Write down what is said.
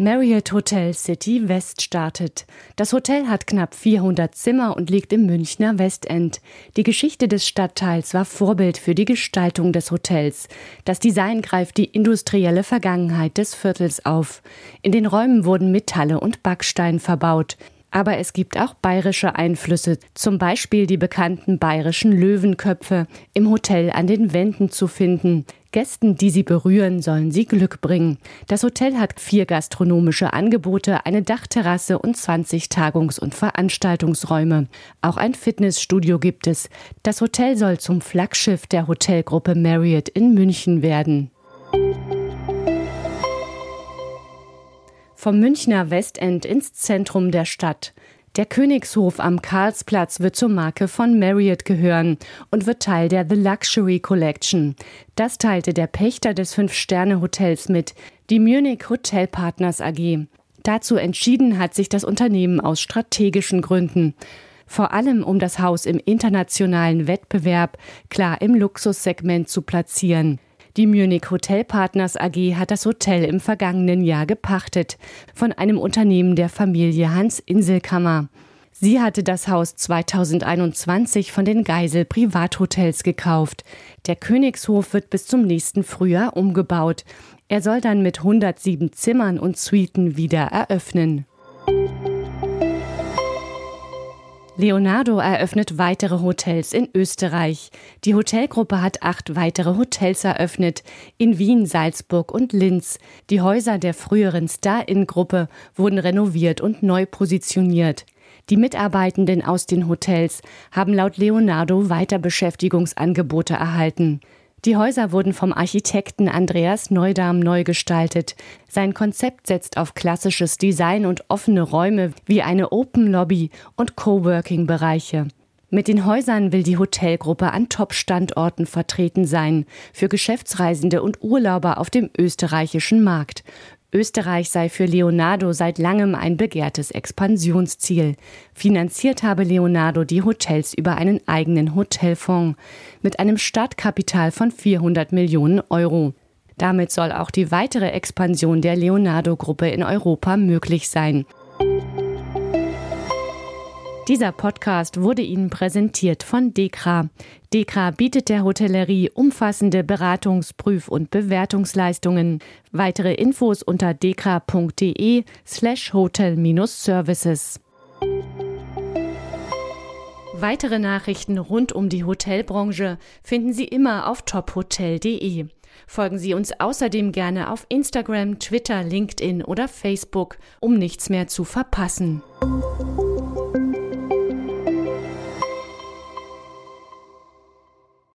Marriott Hotel City West startet. Das Hotel hat knapp 400 Zimmer und liegt im Münchner Westend. Die Geschichte des Stadtteils war Vorbild für die Gestaltung des Hotels. Das Design greift die industrielle Vergangenheit des Viertels auf. In den Räumen wurden Metalle und Backstein verbaut. Aber es gibt auch bayerische Einflüsse, zum Beispiel die bekannten bayerischen Löwenköpfe im Hotel an den Wänden zu finden. Gästen, die sie berühren, sollen sie Glück bringen. Das Hotel hat vier gastronomische Angebote, eine Dachterrasse und 20 Tagungs- und Veranstaltungsräume. Auch ein Fitnessstudio gibt es. Das Hotel soll zum Flaggschiff der Hotelgruppe Marriott in München werden. Vom Münchner Westend ins Zentrum der Stadt. Der Königshof am Karlsplatz wird zur Marke von Marriott gehören und wird Teil der The Luxury Collection. Das teilte der Pächter des Fünf-Sterne-Hotels mit, die Munich Hotel Partners AG. Dazu entschieden hat sich das Unternehmen aus strategischen Gründen. Vor allem um das Haus im internationalen Wettbewerb klar im Luxussegment zu platzieren. Die Munich Hotel Partners AG hat das Hotel im vergangenen Jahr gepachtet von einem Unternehmen der Familie Hans Inselkammer. Sie hatte das Haus 2021 von den Geisel Privathotels gekauft. Der Königshof wird bis zum nächsten Frühjahr umgebaut. Er soll dann mit 107 Zimmern und Suiten wieder eröffnen. Leonardo eröffnet weitere Hotels in Österreich. Die Hotelgruppe hat acht weitere Hotels eröffnet in Wien, Salzburg und Linz. Die Häuser der früheren Star-In-Gruppe wurden renoviert und neu positioniert. Die Mitarbeitenden aus den Hotels haben laut Leonardo Weiterbeschäftigungsangebote erhalten. Die Häuser wurden vom Architekten Andreas Neudam neu gestaltet. Sein Konzept setzt auf klassisches Design und offene Räume wie eine Open Lobby und Coworking-Bereiche. Mit den Häusern will die Hotelgruppe an Top-Standorten vertreten sein, für Geschäftsreisende und Urlauber auf dem österreichischen Markt. Österreich sei für Leonardo seit langem ein begehrtes Expansionsziel. Finanziert habe Leonardo die Hotels über einen eigenen Hotelfonds mit einem Startkapital von 400 Millionen Euro. Damit soll auch die weitere Expansion der Leonardo-Gruppe in Europa möglich sein. Dieser Podcast wurde Ihnen präsentiert von Dekra. Dekra bietet der Hotellerie umfassende Beratungs-, Prüf- und Bewertungsleistungen. Weitere Infos unter dekra.de slash hotel-services. Weitere Nachrichten rund um die Hotelbranche finden Sie immer auf tophotel.de. Folgen Sie uns außerdem gerne auf Instagram, Twitter, LinkedIn oder Facebook, um nichts mehr zu verpassen.